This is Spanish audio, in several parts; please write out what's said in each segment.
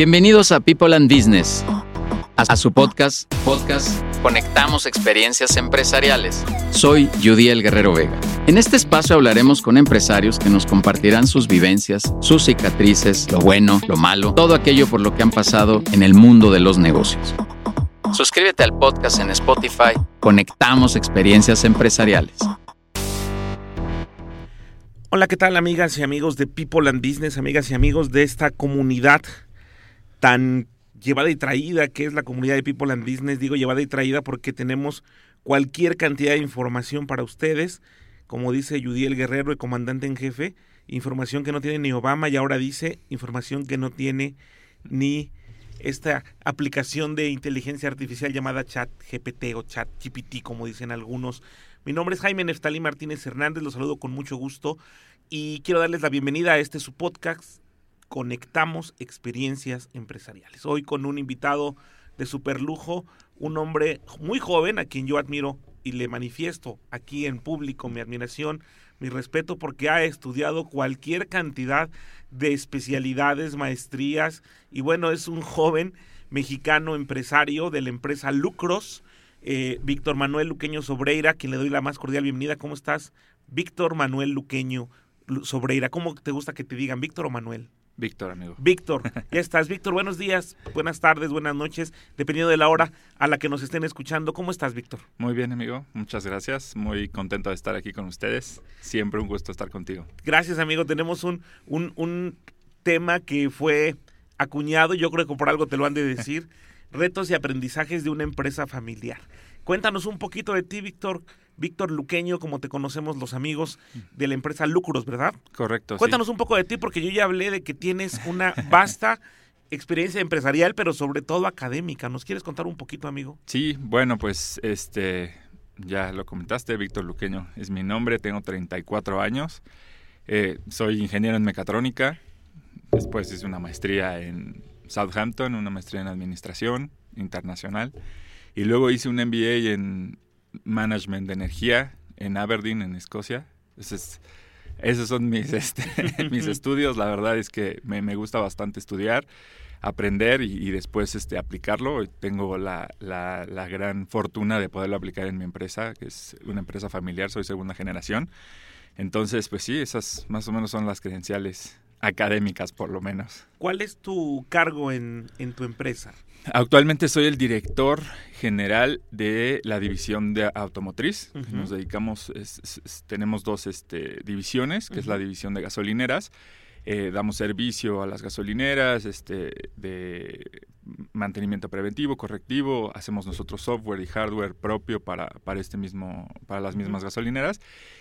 Bienvenidos a People and Business, a su podcast, podcast Conectamos Experiencias Empresariales. Soy Judiel Guerrero Vega. En este espacio hablaremos con empresarios que nos compartirán sus vivencias, sus cicatrices, lo bueno, lo malo, todo aquello por lo que han pasado en el mundo de los negocios. Suscríbete al podcast en Spotify. Conectamos Experiencias Empresariales. Hola, ¿qué tal amigas y amigos de People and Business, amigas y amigos de esta comunidad tan llevada y traída que es la comunidad de People and Business? Digo llevada y traída porque tenemos cualquier cantidad de información para ustedes, como dice Judiel Guerrero, el comandante en jefe, información que no tiene ni Obama y ahora dice información que no tiene ni esta aplicación de inteligencia artificial llamada Chat GPT o Chat GPT, como dicen algunos. Mi nombre es Jaime Neftalí Martínez Hernández, los saludo con mucho gusto y quiero darles la bienvenida a este su podcast, Conectamos Experiencias Empresariales. Hoy con un invitado de super lujo, un hombre muy joven a quien yo admiro y le manifiesto aquí en público mi admiración, mi respeto porque ha estudiado cualquier cantidad de especialidades, maestrías y bueno, es un joven mexicano empresario de la empresa Lucros, eh, Víctor Manuel Luqueño Sobreira, quien le doy la más cordial bienvenida. ¿Cómo estás? Víctor Manuel Luqueño Sobreira. ¿Cómo te gusta que te digan Víctor o Manuel? Víctor, amigo. Víctor, ya estás. Víctor, buenos días, buenas tardes, buenas noches, dependiendo de la hora a la que nos estén escuchando. ¿Cómo estás, Víctor? Muy bien, amigo. Muchas gracias. Muy contento de estar aquí con ustedes. Siempre un gusto estar contigo. Gracias, amigo. Tenemos un, un, un tema que fue acuñado, yo creo que por algo te lo han de decir, retos y aprendizajes de una empresa familiar. Cuéntanos un poquito de ti, Víctor. Víctor Luqueño, como te conocemos los amigos de la empresa Lucros, ¿verdad? Correcto. Cuéntanos un poco de ti, porque yo ya hablé de que tienes una vasta experiencia empresarial, pero sobre todo académica. ¿Nos quieres contar un poquito, amigo? Sí, bueno, pues este, ya lo comentaste, Víctor Luqueño es mi nombre, tengo 34 años, eh, soy ingeniero en mecatrónica, después hice una maestría en Southampton, una maestría en administración internacional, y luego hice un MBA en Management de Energía en Aberdeen, en Escocia. Esos, esos son mis, este, mis estudios. La verdad es que me, me gusta bastante estudiar, aprender y, y, después este, aplicarlo. Tengo la, la, la, gran fortuna de poderlo aplicar en mi empresa, que es una empresa familiar, soy segunda generación. Entonces, pues sí, esas más o menos son las credenciales académicas, por lo menos. ¿Cuál es tu cargo en, en tu empresa? Actualmente soy el director general de la división de automotriz. Uh -huh. Nos dedicamos, es, es, tenemos dos este, divisiones, que uh -huh. es la división de gasolineras. Eh, damos servicio a las gasolineras, este, de mantenimiento preventivo, correctivo, hacemos nosotros software y hardware propio para, para este mismo, para las mismas gasolineras,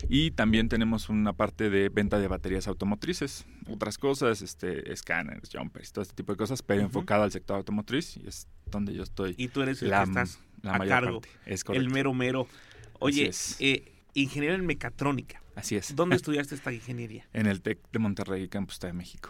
y también tenemos una parte de venta de baterías automotrices, otras cosas, este, escáneres, jumpers, todo este tipo de cosas, pero uh -huh. enfocada al sector automotriz, y es donde yo estoy. Y tú eres el que estás la a cargo, parte. Es el mero mero. Oye, eh, ingeniero en mecatrónica. Así es. ¿Dónde estudiaste esta ingeniería? En el TEC de Monterrey, Campus de México.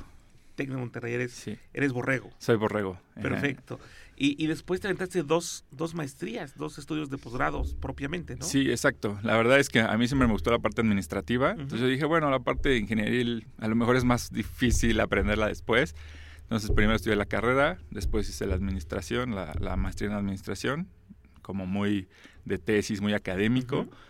TEC de Monterrey, eres, sí. eres borrego. Soy borrego. Perfecto. Y, y, después te aventaste dos, dos maestrías, dos estudios de posgrados propiamente, ¿no? Sí, exacto. La verdad es que a mí siempre me gustó la parte administrativa. Uh -huh. Entonces yo dije, bueno, la parte de ingeniería a lo mejor es más difícil aprenderla después. Entonces primero estudié la carrera, después hice la administración, la, la maestría en administración, como muy de tesis, muy académico. Uh -huh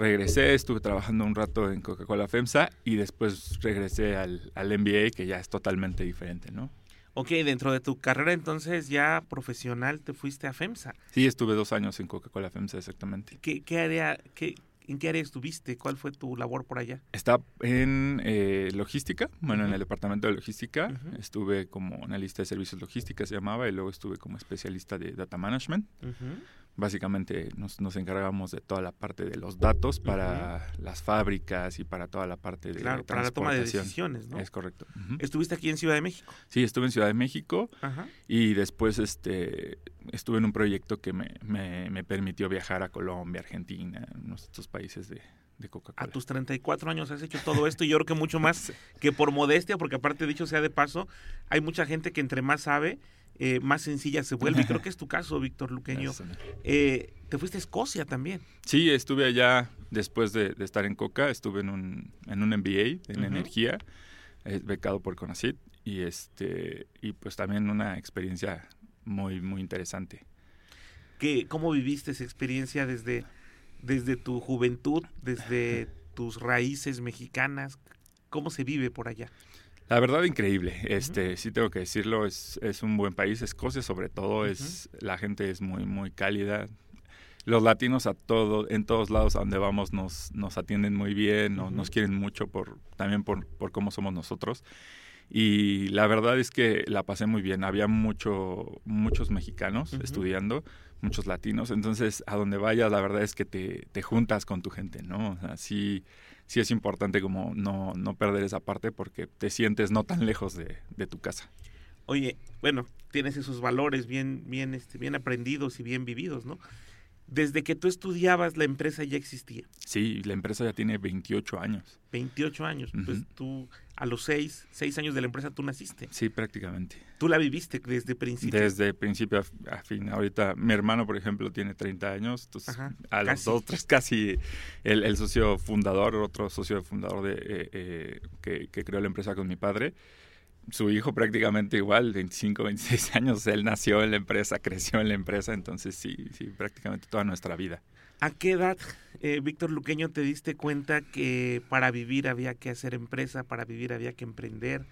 regresé, estuve trabajando un rato en Coca-Cola FEMSA y después regresé al, al, MBA, que ya es totalmente diferente, ¿no? Ok, dentro de tu carrera entonces ya profesional te fuiste a FEMSA. Sí, estuve dos años en Coca-Cola FEMSA, exactamente. ¿Qué, qué área, qué, ¿En qué área estuviste? ¿Cuál fue tu labor por allá? Estaba en eh, logística, bueno, uh -huh. en el departamento de logística. Uh -huh. Estuve como analista de servicios logística, se llamaba, y luego estuve como especialista de data management. Uh -huh. Básicamente nos, nos, encargamos de toda la parte de los datos para las fábricas y para toda la parte de claro, para la toma de decisiones, ¿no? Es correcto. ¿Estuviste aquí en Ciudad de México? Sí, estuve en Ciudad de México y después este estuve en un proyecto que me, me, me permitió viajar a Colombia, Argentina, unos estos países de, de Coca-Cola. A tus 34 años has hecho todo esto y yo creo que mucho más que por modestia, porque aparte dicho sea de paso, hay mucha gente que entre más sabe, eh, más sencilla se vuelve. Y creo que es tu caso, Víctor Luqueño. Eh, te fuiste a Escocia también. Sí, estuve allá después de, de estar en Coca, estuve en un, en un MBA en uh -huh. energía, eh, becado por CONACYT, y, este, y pues también una experiencia muy, muy interesante. ¿Qué, ¿Cómo viviste esa experiencia desde, desde tu juventud, desde tus raíces mexicanas? ¿Cómo se vive por allá? La verdad, increíble. Este, sí tengo que decirlo, es, es un buen país. Escocia, sobre todo, es la gente es muy, muy cálida. Los latinos a todo, en todos lados a donde vamos nos, nos atienden muy bien, nos quieren mucho por, también por, por cómo somos nosotros. Y la verdad es que la pasé muy bien. Había mucho, muchos mexicanos estudiando, muchos latinos. Entonces, a donde vayas, la verdad es que te, te juntas con tu gente, ¿no? Así sí es importante como no, no perder esa parte porque te sientes no tan lejos de, de tu casa. Oye, bueno, tienes esos valores bien, bien, este, bien aprendidos y bien vividos, ¿no? Desde que tú estudiabas, la empresa ya existía. Sí, la empresa ya tiene 28 años. 28 años. Pues tú, a los 6, 6 años de la empresa, tú naciste. Sí, prácticamente. ¿Tú la viviste desde principio? Desde principio a, fin. Ahorita, mi hermano, por ejemplo, tiene 30 años. Entonces, a los dos, tres, casi el, socio fundador, otro socio fundador de, eh, eh, que, que creó la empresa con mi padre su hijo prácticamente igual, 25, 26 años, él nació en la empresa, creció en la empresa, entonces sí, sí, prácticamente toda nuestra vida. ¿A qué edad, eh, Víctor Luqueño, te diste cuenta que para vivir había que hacer empresa, para vivir había que emprender,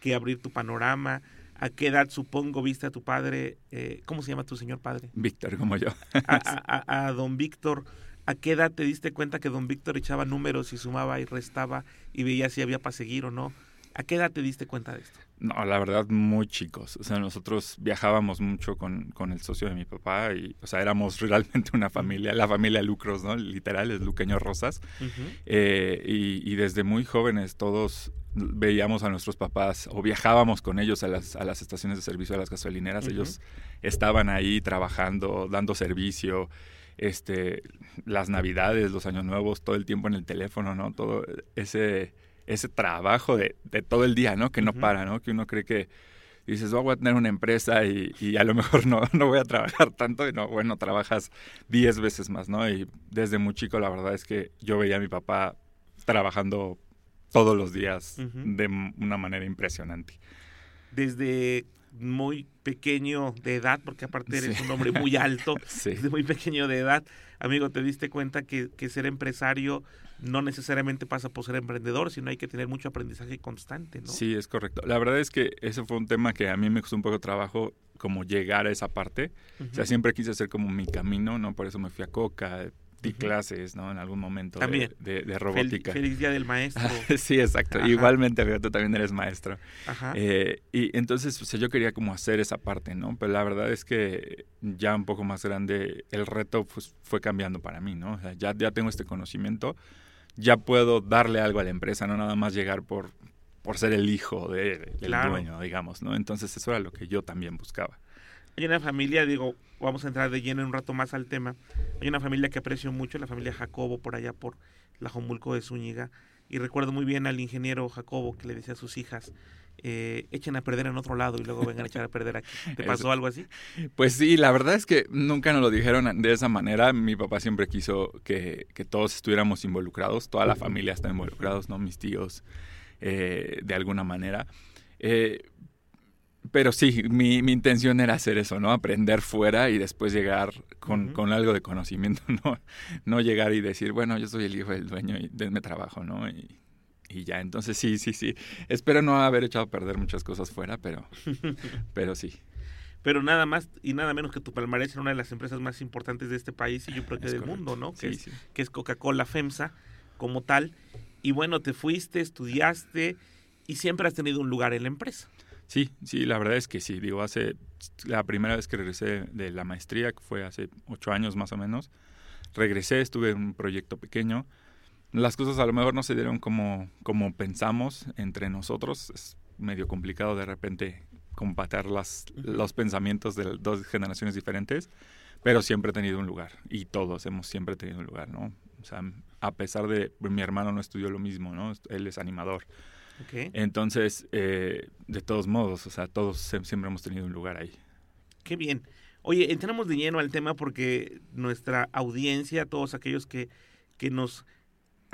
que abrir tu panorama? ¿A qué edad, supongo, viste a tu padre, eh, ¿cómo se llama tu señor padre? Víctor, como yo. a, a don Víctor, ¿a qué edad te diste cuenta que don Víctor echaba números y sumaba y restaba y veía si había para seguir o no? ¿A qué edad te diste cuenta de esto? No, la verdad, muy chicos. O sea, nosotros viajábamos mucho con, con, el socio de mi papá y, o sea, éramos realmente una familia, la familia Lucros, ¿no? Literal, es Luqueño Rosas. Eh, y, desde muy jóvenes todos veíamos a nuestros papás o viajábamos con ellos a las, a las estaciones de servicio, a las gasolineras. Ellos estaban ahí trabajando, dando servicio. Este, las navidades, los años nuevos, todo el tiempo en el teléfono, ¿no? Todo ese ese trabajo de, de, todo el día, ¿no? Que no para, ¿no? Que uno cree que dices, oh, voy a tener una empresa y, y, a lo mejor no, no voy a trabajar tanto. Y no, bueno, trabajas 10 veces más, ¿no? Y desde muy chico la verdad es que yo veía a mi papá trabajando todos los días de una manera impresionante. Desde muy pequeño de edad, porque aparte eres un hombre muy alto, desde muy pequeño de edad, amigo, te diste cuenta que, que ser empresario no necesariamente pasa por ser emprendedor, sino hay que tener mucho aprendizaje constante, ¿no? Sí, es correcto. La verdad es que ese fue un tema que a mí me costó un poco de trabajo como llegar a esa parte. O sea, siempre quise hacer como mi camino, ¿no? Por eso me fui a Coca, di clases, ¿no? En algún momento también. De, de, robótica. Feliz, Día del Maestro. sí, exacto. Igualmente, tú también eres maestro. Ajá. Eh, y entonces, o sea, yo quería como hacer esa parte, ¿no? Pero la verdad es que ya un poco más grande, el reto pues, fue cambiando para mí, ¿no? O sea, ya, ya tengo este conocimiento ya puedo darle algo a la empresa, no nada más llegar por, por ser el hijo de, del dueño, digamos, ¿no? Entonces eso era lo que yo también buscaba. Hay una familia, digo, vamos a entrar de lleno un rato más al tema. Hay una familia que aprecio mucho, la familia Jacobo, por allá por la Jomulco de Zúñiga. Y recuerdo muy bien al ingeniero Jacobo que le decía a sus hijas, eh, echen a perder en otro lado y luego vengan a echar a perder aquí. ¿Te pasó algo así? Pues sí, la verdad es que nunca nos lo dijeron de esa manera. Mi papá siempre quiso que, todos estuviéramos involucrados, toda la familia está involucrados, ¿no? Mis tíos, eh, de alguna manera. Eh, pero sí, mi, mi, intención era hacer eso, ¿no? Aprender fuera y después llegar con, con, algo de conocimiento, ¿no? No llegar y decir, bueno, yo soy el hijo del dueño y denme trabajo, ¿no? Y, y ya, entonces sí, sí, sí. Espero no haber echado a perder muchas cosas fuera, pero, pero sí. Pero nada más y nada menos que tu palmarés en una de las empresas más importantes de este país y yo creo que del mundo, ¿no? Que, es, que es Coca-Cola FEMSA como tal. Y bueno, te fuiste, estudiaste y siempre has tenido un lugar en la empresa. Sí, sí, la verdad es que sí. Digo, hace la primera vez que regresé de la maestría, que fue hace ocho años más o menos, regresé, estuve en un proyecto pequeño las cosas a lo mejor no se dieron como, como pensamos entre nosotros. Es medio complicado de repente compatar las, los pensamientos de dos generaciones diferentes, pero siempre he tenido un lugar y todos hemos siempre tenido un lugar, ¿no? O sea, a pesar de mi hermano no estudió lo mismo, ¿no? Él es animador. Entonces, eh, de todos modos, o sea, todos siempre hemos tenido un lugar ahí. Qué bien. Oye, entramos de lleno al tema porque nuestra audiencia, todos aquellos que, que nos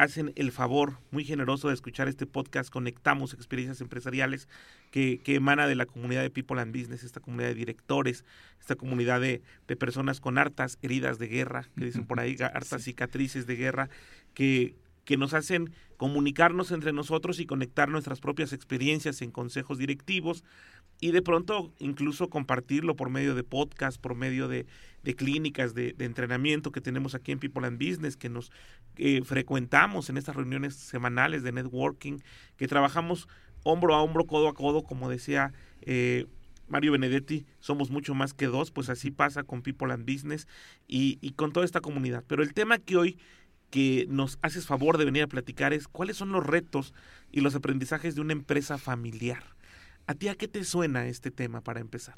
hacen el favor muy generoso de escuchar este podcast, Conectamos Experiencias Empresariales, que, emana de la comunidad de People and Business, esta comunidad de directores, esta comunidad de, personas con hartas heridas de guerra, que dicen por ahí, hartas cicatrices de guerra, que, que nos hacen comunicarnos entre nosotros y conectar nuestras propias experiencias en consejos directivos y de pronto incluso compartirlo por medio de podcast, por medio de, clínicas de, entrenamiento que tenemos aquí en People and Business, que nos frecuentamos en estas reuniones semanales de networking, que trabajamos hombro a hombro, codo a codo, como decía eh, Mario Benedetti, somos mucho más que dos, pues así pasa con People and Business y con toda esta comunidad. Pero el tema que hoy que nos haces favor de venir a platicar es cuáles son los retos y los aprendizajes de una empresa familiar. ¿A ti a qué te suena este tema para empezar?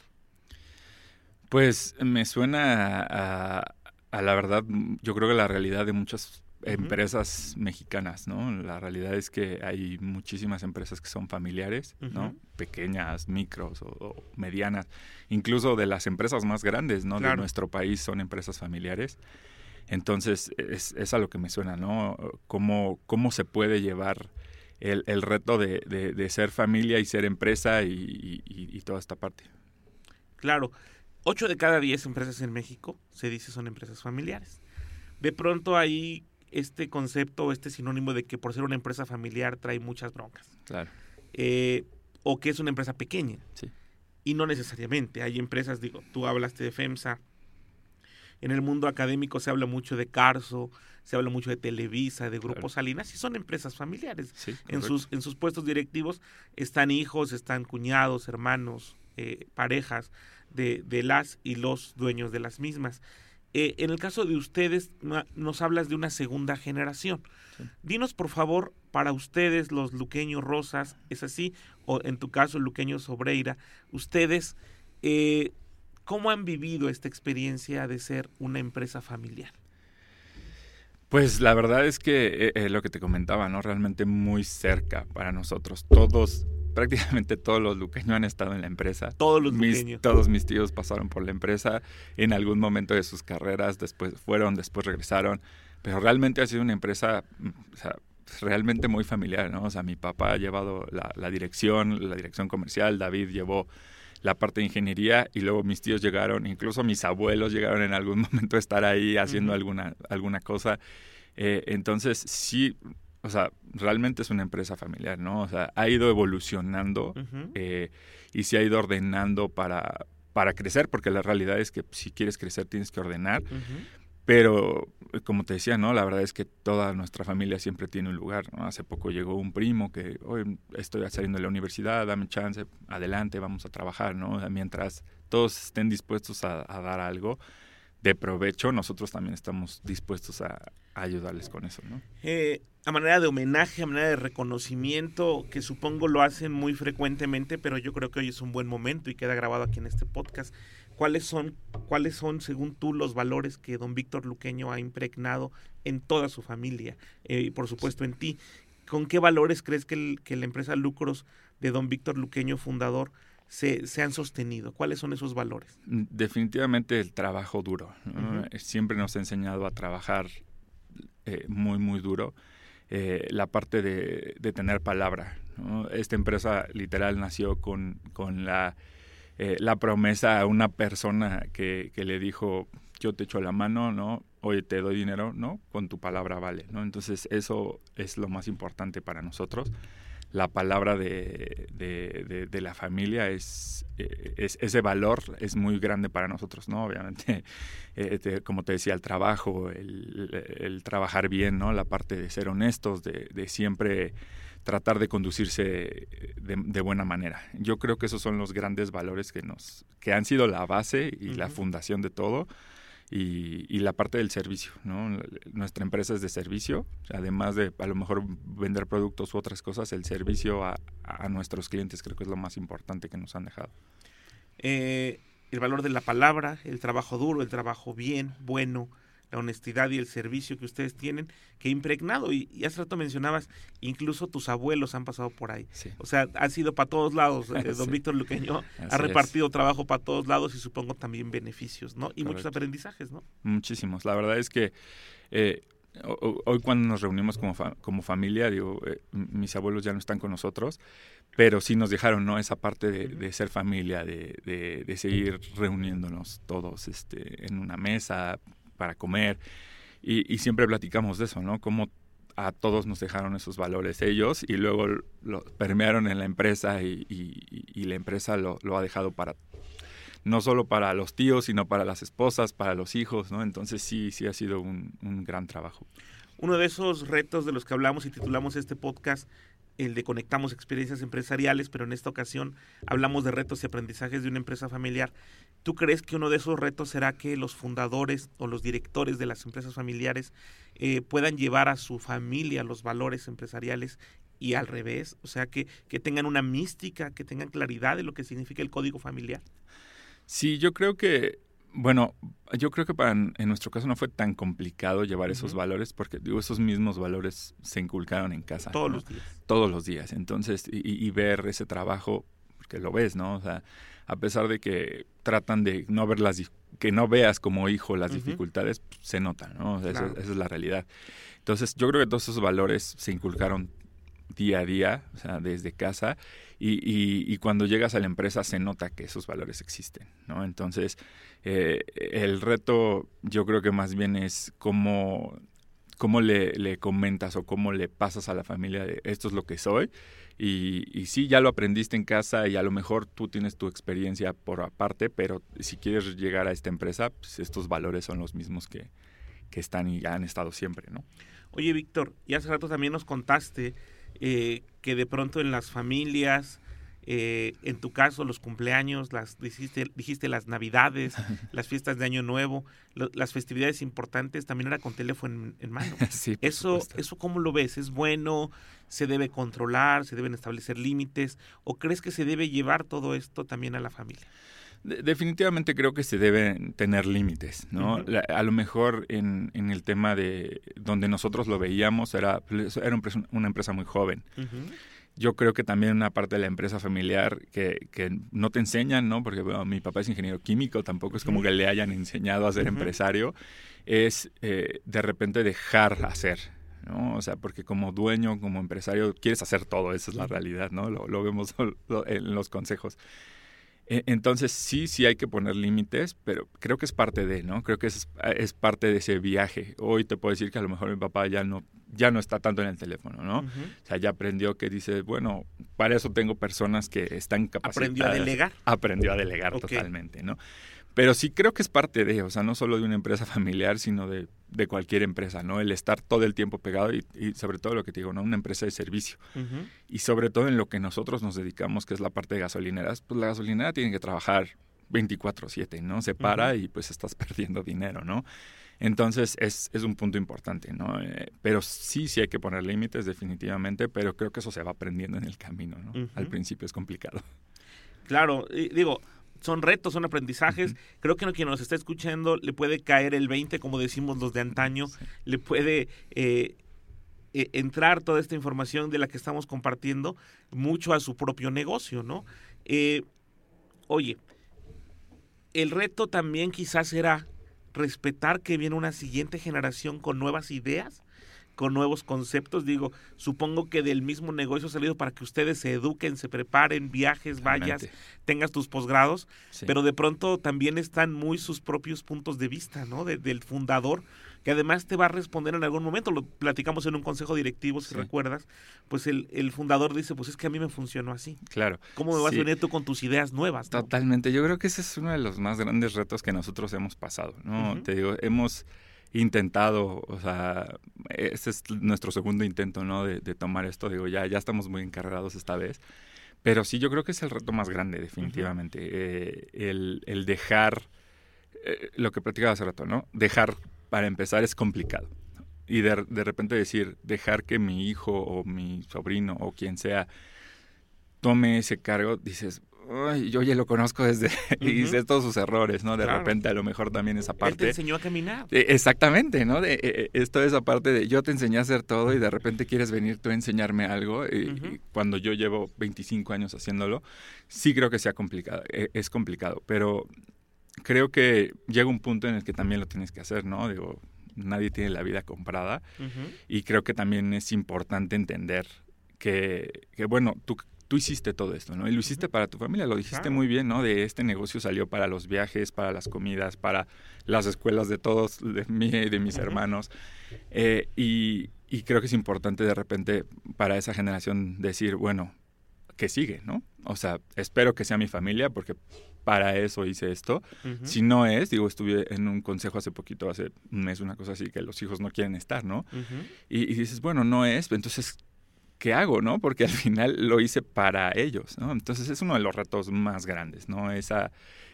Pues me suena a, la verdad, yo creo que la realidad de muchas empresas mexicanas, ¿no? La realidad es que hay muchísimas empresas que son familiares, ¿no? Pequeñas, micros o, medianas, incluso de las empresas más grandes, ¿no? De nuestro país son empresas familiares. Entonces, es, a lo que me suena, ¿no? ¿Cómo, cómo se puede llevar el, reto de, ser familia y ser empresa y, toda esta parte. Claro, 8 de cada 10 empresas en México se dice son empresas familiares. De pronto hay este concepto, este sinónimo de que por ser una empresa familiar trae muchas broncas. Claro. Eh, o que es una empresa pequeña. Sí. Y no necesariamente. Hay empresas, digo, tú hablaste de FEMSA. En el mundo académico se habla mucho de Carso, se habla mucho de Televisa, de Grupo Salinas, y son empresas familiares. en, sus, en sus puestos directivos están hijos, están cuñados, hermanos, eh, parejas de, de, las y los dueños de las mismas. Eh, en el caso de ustedes, nos hablas de una segunda generación. Dinos, por favor, para ustedes, los luqueños rosas, ¿es así? O en tu caso, luqueños sobreira, ustedes, eh, ¿cómo han vivido esta experiencia de ser una empresa familiar? Pues la verdad es que eh, eh, lo que te comentaba, ¿no? Realmente muy cerca para nosotros. Todos, prácticamente todos los luqueños han estado en la empresa. Todos los mis, Todos mis tíos pasaron por la empresa en algún momento de sus carreras, después fueron, después regresaron. Pero realmente ha sido una empresa, mm, o sea, realmente muy familiar, ¿no? O sea, mi papá ha llevado la, la dirección, la dirección comercial, David llevó la parte de ingeniería y luego mis tíos llegaron, incluso mis abuelos llegaron en algún momento a estar ahí haciendo alguna, alguna cosa. Eh, entonces, sí, o sea, realmente es una empresa familiar, ¿no? O sea, ha ido evolucionando eh, y se ha ido ordenando para, para crecer, porque la realidad es que si quieres crecer tienes que ordenar. Pero, como te decía, ¿no? La verdad es que toda nuestra familia siempre tiene un lugar, Hace poco llegó un primo que, hoy estoy saliendo de la universidad, dame chance, adelante, vamos a trabajar, ¿no? Mientras todos estén dispuestos a, dar algo de provecho, nosotros también estamos dispuestos a, ayudarles con eso, ¿no? Eh, a manera de homenaje, a manera de reconocimiento, que supongo lo hacen muy frecuentemente, pero yo creo que hoy es un buen momento y queda grabado aquí en este podcast ¿Cuáles son, ¿Cuáles son, según tú, los valores que don Víctor Luqueño ha impregnado en toda su familia eh, y, por supuesto, en ti? ¿Con qué valores crees que, que la empresa Lucros de don Víctor Luqueño, fundador, se, se, han sostenido? ¿Cuáles son esos valores? Definitivamente el trabajo duro. Siempre nos ha enseñado a trabajar eh, muy, muy duro. Eh, la parte de, de tener palabra. Esta empresa literal nació con, con la eh, la promesa a una persona que, que, le dijo, yo te echo la mano, ¿no? Oye, te doy dinero, ¿no? Con tu palabra vale, ¿no? Entonces eso es lo más importante para nosotros. La palabra de, de, de, la familia es, eh, es, ese valor es muy grande para nosotros, ¿no? Obviamente, eh, como te decía, el trabajo, el, el, trabajar bien, ¿no? La parte de ser honestos, de, de siempre tratar de conducirse de, buena manera. Yo creo que esos son los grandes valores que nos que han sido la base y la fundación de todo y, la parte del servicio. ¿no? Nuestra empresa es de servicio, además de a lo mejor vender productos u otras cosas, el servicio a, nuestros clientes creo que es lo más importante que nos han dejado. Eh, el valor de la palabra, el trabajo duro, el trabajo bien, bueno, la honestidad y el servicio que ustedes tienen, que impregnado, y, hace rato mencionabas, incluso tus abuelos han pasado por ahí. O sea, ha sido para todos lados. Eh, don Víctor Luqueño ha repartido trabajo para todos lados y supongo también beneficios, ¿no? Y muchos aprendizajes, ¿no? Muchísimos. La verdad es que eh, hoy cuando nos reunimos como, como familia, digo, eh, mis abuelos ya no están con nosotros, pero sí nos dejaron, ¿no? Esa parte de, ser familia, de, de, seguir reuniéndonos todos este, en una mesa para comer. Y, siempre platicamos de eso, ¿no? Cómo a todos nos dejaron esos valores ellos y luego lo permearon en la empresa y, la empresa lo, ha dejado para no solo para los tíos, sino para las esposas, para los hijos, ¿no? Entonces sí, sí ha sido un, gran trabajo. Uno de esos retos de los que hablamos y titulamos este podcast el de conectamos experiencias empresariales, pero en esta ocasión hablamos de retos y aprendizajes de una empresa familiar. ¿Tú crees que uno de esos retos será que los fundadores o los directores de las empresas familiares eh, puedan llevar a su familia los valores empresariales y al revés? O sea, que, que tengan una mística, que tengan claridad de lo que significa el código familiar. Sí, yo creo que, bueno, yo creo que para en nuestro caso no fue tan complicado llevar esos valores porque digo, esos mismos valores se inculcaron en casa. Todos los días. Todos los días. Entonces, y, ver ese trabajo, porque lo ves, ¿no? O sea, a pesar de que tratan de no ver las que no veas como hijo las dificultades, pues, se nota, ¿no? esa, es la realidad. Entonces, yo creo que todos esos valores se inculcaron día a día, o sea, desde casa, y, cuando llegas a la empresa se nota que esos valores existen, ¿no? Entonces, eh, el reto yo creo que más bien es cómo, cómo le, comentas o cómo le pasas a la familia de esto es lo que soy, y, y sí, ya lo aprendiste en casa y a lo mejor tú tienes tu experiencia por aparte, pero si quieres llegar a esta empresa, pues estos valores son los mismos que, que están y han estado siempre, ¿no? Oye, Víctor, y hace rato también nos contaste eh, que de pronto en las familias, eh, en tu caso los cumpleaños, las dijiste, dijiste las navidades, las fiestas de Año Nuevo, las festividades importantes, también era con teléfono en, mano. eso, eso cómo lo ves, es bueno, se debe controlar, se deben establecer límites, o crees que se debe llevar todo esto también a la familia. Definitivamente creo que se deben tener límites, ¿no? a lo mejor en, en, el tema de donde nosotros lo veíamos era, era una empresa muy joven. Yo creo que también una parte de la empresa familiar que, que no te enseñan, ¿no? Porque mi papá es ingeniero químico, tampoco es como que le hayan enseñado a ser empresario, es eh, de repente dejar hacer, ¿no? O sea, porque como dueño, como empresario, quieres hacer todo, esa es la realidad, ¿no? Lo, lo vemos en los consejos. E, entonces sí, sí hay que poner límites, pero creo que es parte de, ¿no? Creo que es, es, parte de ese viaje. Hoy te puedo decir que a lo mejor mi papá ya no, ya no está tanto en el teléfono, ¿no? O sea, ya aprendió que dice, bueno, para eso tengo personas que están capacitadas. ¿Aprendió a delegar? Aprendió a delegar totalmente, ¿no? Pero sí creo que es parte de, o sea, no solo de una empresa familiar, sino de, de cualquier empresa, ¿no? El estar todo el tiempo pegado y, sobre todo lo que te digo, ¿no? Una empresa de servicio. Y sobre todo en lo que nosotros nos dedicamos, que es la parte de gasolineras, pues la gasolinera tiene que trabajar 24/7, ¿no? Se para y pues estás perdiendo dinero, ¿no? Entonces es, es un punto importante, ¿no? Eh, pero sí, sí hay que poner límites definitivamente, pero creo que eso se va aprendiendo en el camino, ¿no? Al principio es complicado. Claro, digo, son retos, son aprendizajes. Creo que quien nos está escuchando le puede caer el 20, como decimos los de antaño, le puede eh, e, entrar toda esta información de la que estamos compartiendo mucho a su propio negocio, ¿no? Eh, oye, el reto también quizás será respetar que viene una siguiente generación con nuevas ideas con nuevos conceptos. Digo, supongo que del mismo negocio ha salido para que ustedes se eduquen, se preparen, viajes, vayas, tengas tus posgrados, pero de pronto también están muy sus propios puntos de vista, ¿no? del fundador, que además te va a responder en algún momento. Lo platicamos en un consejo directivo, si recuerdas. Pues el, el, fundador dice, pues es que a mí me funcionó así. Claro. ¿Cómo me vas a venir tú con tus ideas nuevas? Totalmente. Yo creo que ese es uno de los más grandes retos que nosotros hemos pasado, ¿no? Te digo, hemos intentado, o sea, este es nuestro segundo intento, ¿no? De, tomar esto, digo, ya, ya estamos muy encargados esta vez. Pero sí, yo creo que es el reto más grande, definitivamente. Eh, el, dejar, eh, lo que platicaba hace rato, ¿no? Dejar, para empezar, es complicado. Y de, de repente decir, dejar que mi hijo o mi sobrino o quien sea tome ese cargo, dices, yo ya lo conozco desde y sé todos sus errores, ¿no? De repente a lo mejor también esa parte. Él te enseñó a caminar. exactamente, ¿no? De, eh, esto esa parte de yo te enseñé a hacer todo y de repente quieres venir tú a enseñarme algo y, cuando yo llevo 25 años haciéndolo, sí creo que sea complicado, e, es complicado, pero creo que llega un punto en el que también lo tienes que hacer, ¿no? Digo, nadie tiene la vida comprada. Y creo que también es importante entender que, que bueno, tú, tú hiciste todo esto, ¿no? Y lo hiciste para tu familia, lo dijiste muy bien, ¿no? De este negocio salió para los viajes, para las comidas, para las escuelas de todos, de mí y de mis hermanos. Eh, y, y creo que es importante de repente para esa generación decir, bueno, que sigue, ¿no? O sea, espero que sea mi familia porque para eso hice esto. Si no es, digo, estuve en un consejo hace poquito, hace un mes, una cosa así, que los hijos no quieren estar, ¿no? y, y, dices, bueno, no es, entonces, ¿qué hago, no? Porque al final lo hice para ellos, ¿no? Entonces es uno de los retos más grandes, ¿no? Esa,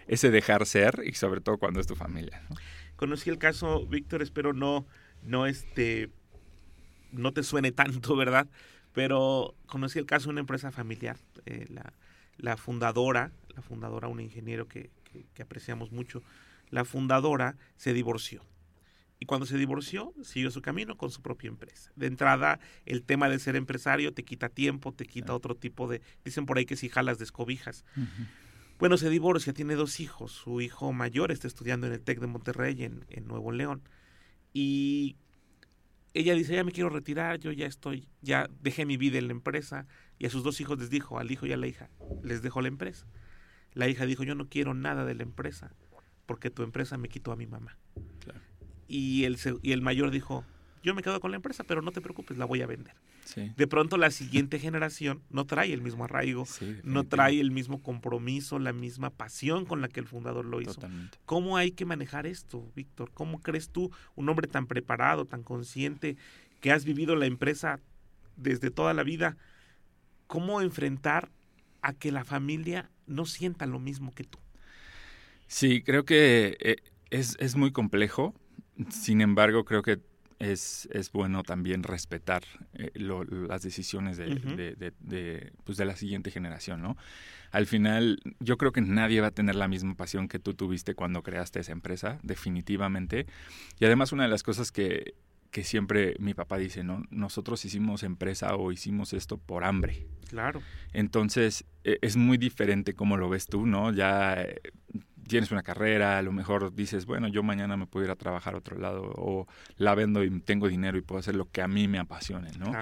ese dejar ser y sobre todo cuando es tu familia. ¿no? Conocí el caso, Víctor, espero no, no, este, no te suene tanto, ¿verdad? Pero conocí el caso de una empresa familiar, eh, la, la, fundadora, la fundadora, un ingeniero que, que, que apreciamos mucho, la fundadora se divorció y cuando se divorció, siguió su camino con su propia empresa. De entrada, el tema de ser empresario te quita tiempo, te quita otro tipo de... Dicen por ahí que si jalas descobijas. Bueno, se divorcia, tiene dos hijos. Su hijo mayor está estudiando en el TEC de Monterrey, en, en Nuevo León. Y ella dice, ya me quiero retirar, yo ya estoy, ya dejé mi vida en la empresa. Y a sus dos hijos les dijo, al hijo y a la hija, les dejo la empresa. La hija dijo, yo no quiero nada de la empresa, porque tu empresa me quitó a mi mamá. Claro y el, y el mayor dijo, yo me quedo con la empresa, pero no te preocupes, la voy a vender. De pronto la siguiente generación no trae el mismo arraigo, no trae el mismo compromiso, la misma pasión con la que el fundador lo hizo. ¿Cómo hay que manejar esto, Víctor? ¿Cómo crees tú, un hombre tan preparado, tan consciente, que has vivido la empresa desde toda la vida, cómo enfrentar a que la familia no sienta lo mismo que tú? Sí, creo que eh, es, es muy complejo sin embargo, creo que es, es bueno también respetar eh, las decisiones de, de, de, pues de, la siguiente generación, ¿no? Al final, yo creo que nadie va a tener la misma pasión que tú tuviste cuando creaste esa empresa, definitivamente. Y además, una de las cosas que, que siempre mi papá dice, ¿no? Nosotros hicimos empresa o hicimos esto por hambre. Claro. Entonces, e, es muy diferente como lo ves tú, ¿no? Ya eh, tienes una carrera, a lo mejor dices, bueno, yo mañana me puedo ir a trabajar a otro lado o la vendo y tengo dinero y puedo hacer lo que a mí me apasione, ¿no?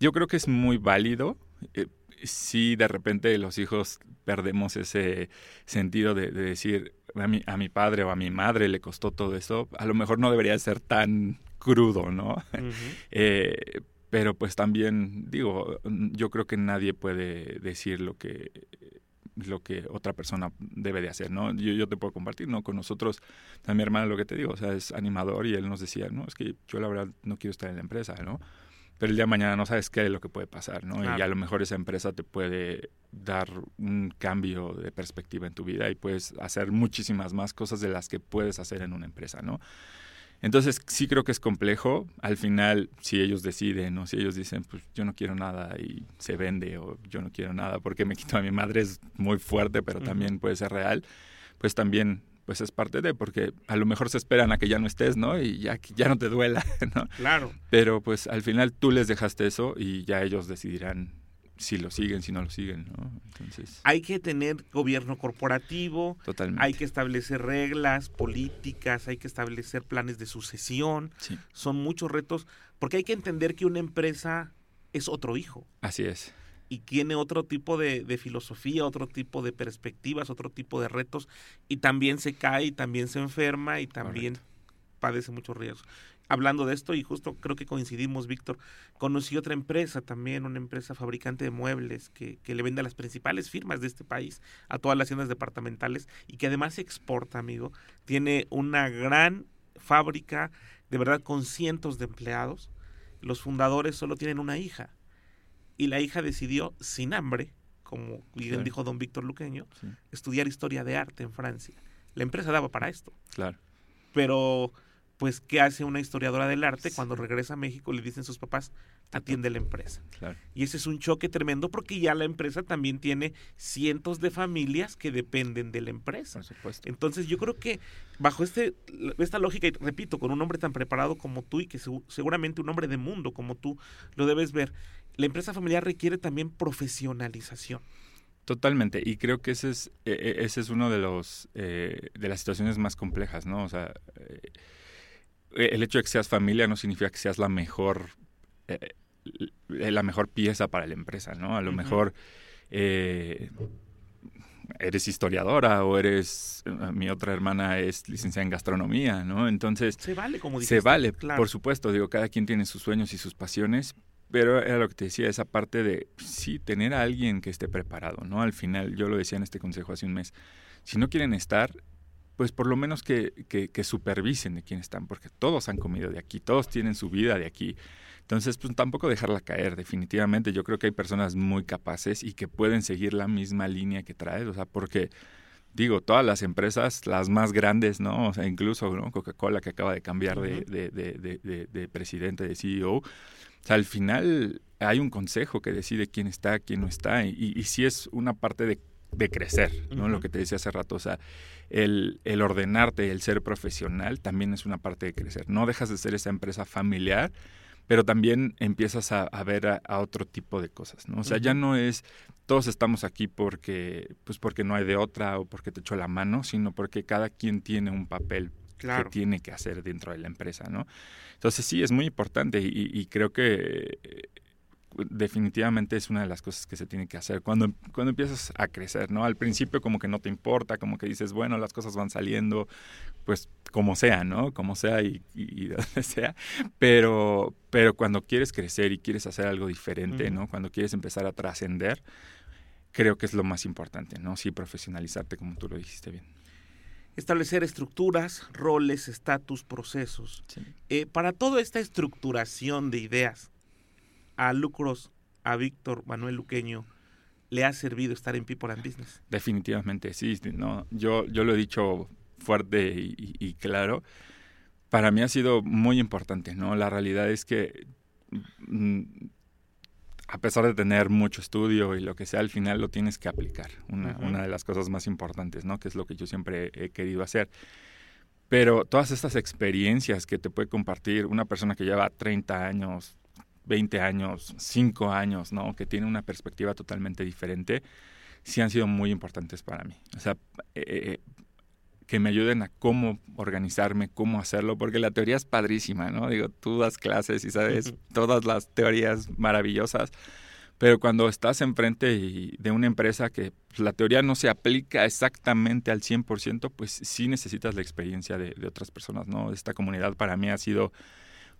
Yo creo que es muy válido. Eh, si de repente los hijos perdemos ese sentido de, decir, a mi, a mi padre o a mi madre le costó todo eso, a lo mejor no debería ser tan crudo, ¿no? eh, pero pues también, digo, yo creo que nadie puede decir lo que lo que otra persona debe de hacer, ¿no? Yo, yo te puedo compartir, ¿no? Con nosotros, a mi hermana lo que te digo, o sea, es animador y él nos decía, no, es que yo la verdad no quiero estar en la empresa, ¿no? Pero el día de mañana no sabes qué es lo que puede pasar, ¿no? Y a lo mejor esa empresa te puede dar un cambio de perspectiva en tu vida y puedes hacer muchísimas más cosas de las que puedes hacer en una empresa, ¿no? Entonces sí creo que es complejo. Al final, si ellos deciden o si ellos dicen, pues yo no quiero nada y se vende o yo no quiero nada porque me quito a mi madre es muy fuerte, pero también puede ser real, pues también pues es parte de, porque a lo mejor se esperan a que ya no estés, ¿no? Y ya, ya no te duela, ¿no? Claro. Pero pues al final tú les dejaste eso y ya ellos decidirán si lo siguen, si no lo siguen, ¿no? Entonces... Hay que tener gobierno corporativo, Totalmente. hay que establecer reglas políticas, hay que establecer planes de sucesión, son muchos retos, porque hay que entender que una empresa es otro hijo. Así es. Y tiene otro tipo de, de filosofía, otro tipo de perspectivas, otro tipo de retos, y también se cae, y también se enferma, y también padece muchos riesgos hablando de esto y justo creo que coincidimos, Víctor, conocí otra empresa también, una empresa fabricante de muebles que, que, le vende a las principales firmas de este país, a todas las tiendas departamentales y que además exporta, amigo. Tiene una gran fábrica, de verdad, con cientos de empleados. Los fundadores solo tienen una hija y la hija decidió, sin hambre, como bien dijo don Víctor Luqueño, estudiar historia de arte en Francia. La empresa daba para esto. Claro. Pero pues, ¿qué hace una historiadora del arte cuando regresa a México? Le dicen sus papás, atiende la empresa. Y ese es un choque tremendo porque ya la empresa también tiene cientos de familias que dependen de la empresa. Por supuesto. Entonces yo creo que bajo este, esta lógica, y repito, con un hombre tan preparado como tú y que seguramente un hombre de mundo como tú lo debes ver, la empresa familiar requiere también profesionalización. Totalmente, y creo que ese es, e, e, ese es uno de los eh, de las situaciones más complejas, ¿no? O sea, eh, el hecho de que seas familia no significa que seas la mejor, eh, la mejor pieza para la empresa, ¿no? A lo mejor eh, eres historiadora o eres, mi otra hermana es licenciada en gastronomía, ¿no? Entonces... Se vale, como Se vale, por supuesto, digo, cada quien tiene sus sueños y sus pasiones, pero era lo que te decía, esa parte de, sí, tener a alguien que esté preparado, ¿no? Al final, yo lo decía en este consejo hace un mes, si no quieren estar, pues por lo menos que, que, que supervisen de quién están, porque todos han comido de aquí, todos tienen su vida de aquí. Entonces, pues tampoco dejarla caer, definitivamente. Yo creo que hay personas muy capaces y que pueden seguir la misma línea que traes, o sea, porque digo, todas las empresas, las más grandes, ¿no? O sea, incluso ¿no? Coca-Cola que acaba de cambiar de, de, de, de, presidente, de CEO. O sea, al final hay un consejo que decide quién está, quién no está, y, y, sí es una parte de, crecer, ¿no? Lo que te decía hace rato, o sea, el, el ordenarte, el ser profesional también es una parte de crecer. No dejas de ser esa empresa familiar, pero también empiezas a, ver a, otro tipo de cosas, ¿no? O sea, ya no es todos estamos aquí porque, pues porque no hay de otra o porque te echó la mano, sino porque cada quien tiene un papel que tiene que hacer dentro de la empresa, ¿no? Entonces sí, es muy importante y creo que definitivamente es una de las cosas que se tiene que hacer cuando, cuando empiezas a crecer, ¿no? Al principio como que no te importa, como que dices, bueno, las cosas van saliendo, pues como sea, ¿no? Como sea y, donde sea, pero, pero cuando quieres crecer y quieres hacer algo diferente, ¿no? Cuando quieres empezar a trascender, creo que es lo más importante, ¿no? Sí, profesionalizarte como tú lo dijiste bien. Establecer estructuras, roles, estatus, procesos. Eh, para toda esta estructuración de ideas, a Lucros, a Víctor Manuel Luqueño, le ha servido estar en People and Business? Definitivamente, sí. No, yo, yo lo he dicho fuerte y, claro. Para mí ha sido muy importante, ¿no? La realidad es que mm, a pesar de tener mucho estudio y lo que sea, al final lo tienes que aplicar. Una, una de las cosas más importantes, ¿no? Que es lo que yo siempre he querido hacer. Pero todas estas experiencias que te puede compartir una persona que lleva 30 años, 20 años, 5 años, ¿no? Que tiene una perspectiva totalmente diferente, sí han sido muy importantes para mí. O sea, eh, eh, que me ayuden a cómo organizarme, cómo hacerlo, porque la teoría es padrísima, ¿no? Digo, tú das clases y sabes todas las teorías maravillosas, pero cuando estás enfrente de una empresa que pues, la teoría no se aplica exactamente al 100%, pues sí necesitas la experiencia de, de otras personas, ¿no? Esta comunidad para mí ha sido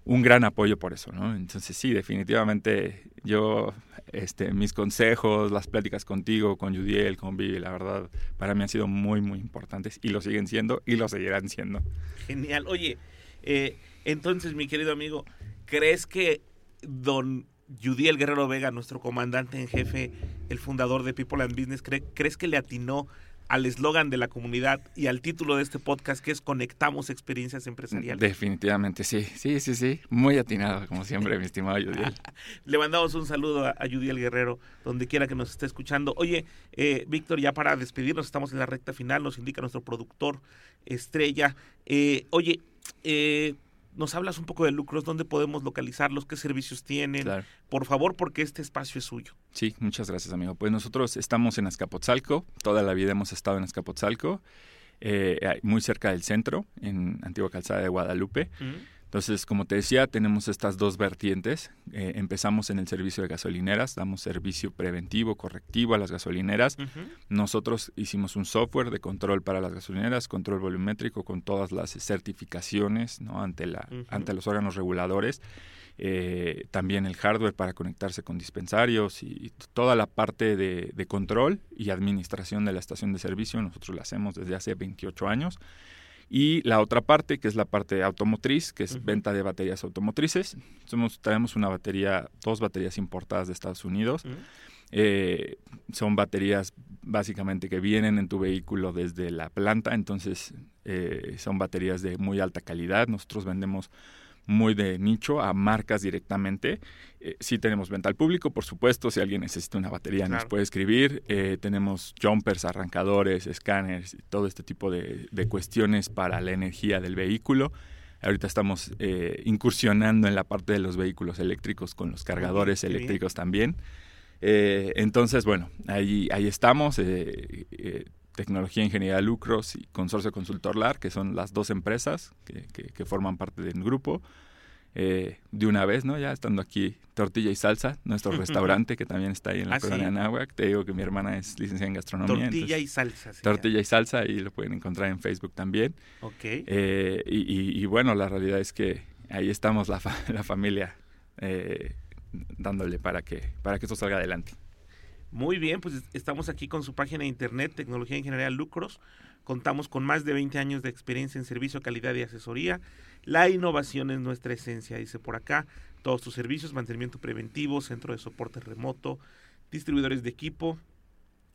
un gran apoyo por eso, ¿no? Entonces sí, definitivamente yo, este, mis consejos, las pláticas contigo, con Judiel, con Vivi, la verdad, para mí han sido muy, muy importantes y lo siguen siendo y lo seguirán siendo. Genial. Oye, eh, entonces, mi querido amigo, ¿crees que don Judiel Guerrero Vega, nuestro comandante en jefe, el fundador de People and Business, ¿crees que le atinó al eslogan de la comunidad y al título de este podcast que es Conectamos experiencias empresariales. Definitivamente, sí, sí, sí, sí, muy atinado, como siempre, mi estimado Yudiel. Le mandamos un saludo a, a Yudiel Guerrero, donde quiera que nos esté escuchando. Oye, eh, Víctor, ya para despedirnos, estamos en la recta final, nos indica nuestro productor estrella. Eh, oye, eh, nos hablas un poco de lucros, dónde podemos localizarlos, qué servicios tienen. Por favor, porque este espacio es suyo. Sí, muchas gracias, amigo. Pues nosotros estamos en Azcapotzalco, toda la vida hemos estado en Azcapotzalco, eh, muy cerca del centro, en Antigua Calzada de Guadalupe. Entonces, como te decía, tenemos estas dos vertientes. Eh, empezamos en el servicio de gasolineras, damos servicio preventivo, correctivo a las gasolineras. Nosotros hicimos un software de control para las gasolineras, control volumétrico con todas las certificaciones ¿no? ante, la, ante los órganos reguladores. Eh, también el hardware para conectarse con dispensarios y, toda la parte de, de, control y administración de la estación de servicio. Nosotros la hacemos desde hace 28 años. Y la otra parte, que es la parte automotriz, que es venta de baterías automotrices. Somos, traemos una batería, dos baterías importadas de Estados Unidos. Eh, son baterías básicamente que vienen en tu vehículo desde la planta, entonces eh, son baterías de muy alta calidad. Nosotros vendemos muy de nicho a marcas directamente. Eh, sí tenemos venta al público, por supuesto, si alguien necesita una batería nos puede escribir. Eh, tenemos jumpers, arrancadores, escáneres, todo este tipo de, cuestiones para la energía del vehículo. Ahorita estamos eh, incursionando en la parte de los vehículos eléctricos con los cargadores eléctricos también. entonces, bueno, ahí, ahí estamos Tecnología Ingeniería Lucros y Consorcio Consultor LAR, que son las dos empresas que, que forman parte del grupo. Eh, de una vez, ¿no? Ya estando aquí, Tortilla y Salsa, nuestro restaurante que también está ahí en la ah, colonia Nahuac. Te digo que mi hermana es licenciada en gastronomía. Tortilla y Salsa. Tortilla y Salsa, y lo pueden encontrar en Facebook también. Ok. Eh, y, bueno, la realidad es que ahí estamos la, la familia eh, dándole para que, para que esto salga adelante. Muy bien, pues estamos aquí con su página de internet, Tecnología Ingeniería Lucros. Contamos con más de 20 años de experiencia en servicio, calidad y asesoría. La innovación es nuestra esencia, dice por acá. Todos tus servicios, mantenimiento preventivo, centro de soporte remoto, distribuidores de equipo,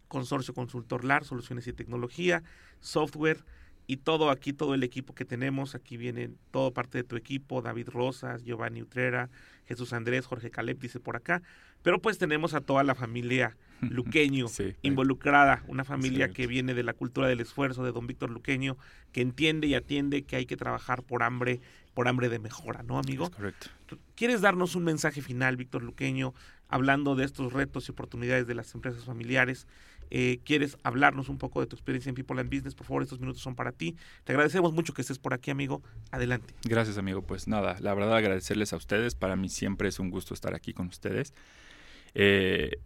consorcio consultor LAR, soluciones y tecnología, software y todo aquí, todo el equipo que tenemos. Aquí viene todo parte de tu equipo, David Rosas, Giovanni Utrera, Jesús Andrés, Jorge Caleb, dice por acá. Pero pues tenemos a toda la familia Luqueño involucrada, una familia que viene de la cultura del esfuerzo de don Víctor Luqueño, que entiende y atiende que hay que trabajar por hambre, por hambre de mejora, ¿no, amigo? correcto. ¿Quieres darnos un mensaje final, Víctor Luqueño, hablando de estos retos y oportunidades de las empresas familiares? Eh, quieres hablarnos un poco de tu experiencia en People and Business, por favor, estos minutos son para ti. Te agradecemos mucho que estés por aquí, amigo. Adelante. Gracias, amigo. Pues nada, la verdad agradecerles a ustedes. Para mí siempre es un gusto estar aquí con ustedes. Eh,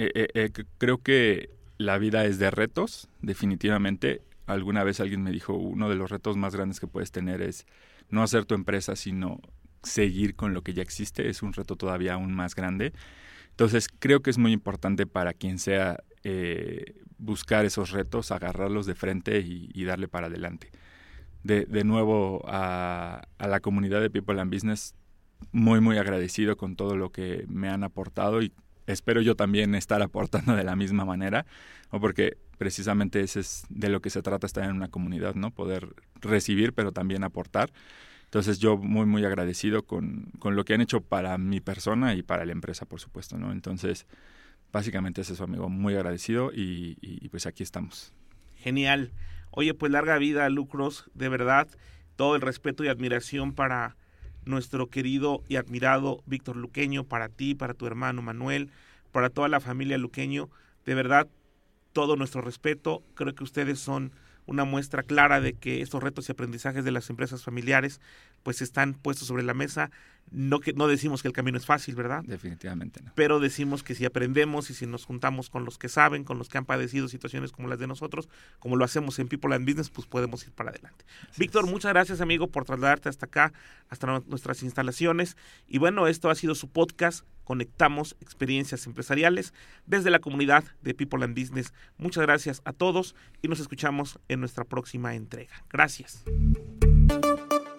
eh, creo que la vida es de retos, definitivamente. Alguna vez alguien me dijo, uno de los retos más grandes que puedes tener es no hacer tu empresa, sino seguir con lo que ya existe. Es un reto todavía aún más grande. Entonces, creo que es muy importante para quien sea eh, buscar esos retos, agarrarlos de frente y, darle para adelante. De, nuevo, a, la comunidad de People and Business, muy, muy agradecido con todo lo que me han aportado y espero yo también estar aportando de la misma manera, ¿no? porque precisamente ese es de lo que se trata estar en una comunidad, ¿no? Poder recibir, pero también aportar. Entonces yo muy, muy agradecido con, con, lo que han hecho para mi persona y para la empresa, por supuesto, ¿no? Entonces, básicamente es eso, amigo. Muy agradecido y, y, pues aquí estamos. Genial. Oye, pues larga vida, Lucros, de verdad. Todo el respeto y admiración para nuestro querido y admirado Víctor Luqueño, para ti, para tu hermano Manuel, para toda la familia Luqueño. De verdad, todo nuestro respeto. Creo que ustedes son una muestra clara de que estos retos y aprendizajes de las empresas familiares pues están puestos sobre la mesa. No, que, no decimos que el camino es fácil, ¿verdad? Definitivamente no. Pero decimos que si aprendemos y si nos juntamos con los que saben, con los que han padecido situaciones como las de nosotros, como lo hacemos en People and Business, pues podemos ir para adelante. Víctor, muchas gracias, amigo, por trasladarte hasta acá, hasta nuestras instalaciones. Y bueno, esto ha sido su podcast. Conectamos experiencias empresariales desde la comunidad de People and Business. Muchas gracias a todos y nos escuchamos en nuestra próxima entrega. Gracias.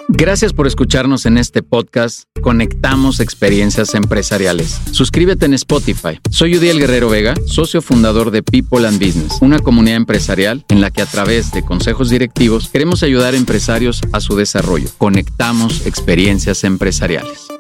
Gracias por escucharnos en este podcast Conectamos Experiencias Empresariales. Suscríbete en Spotify. Soy Udiel Guerrero Vega, socio fundador de People and Business, una comunidad empresarial en la que a través de consejos directivos queremos ayudar a empresarios a su desarrollo. Conectamos Experiencias Empresariales.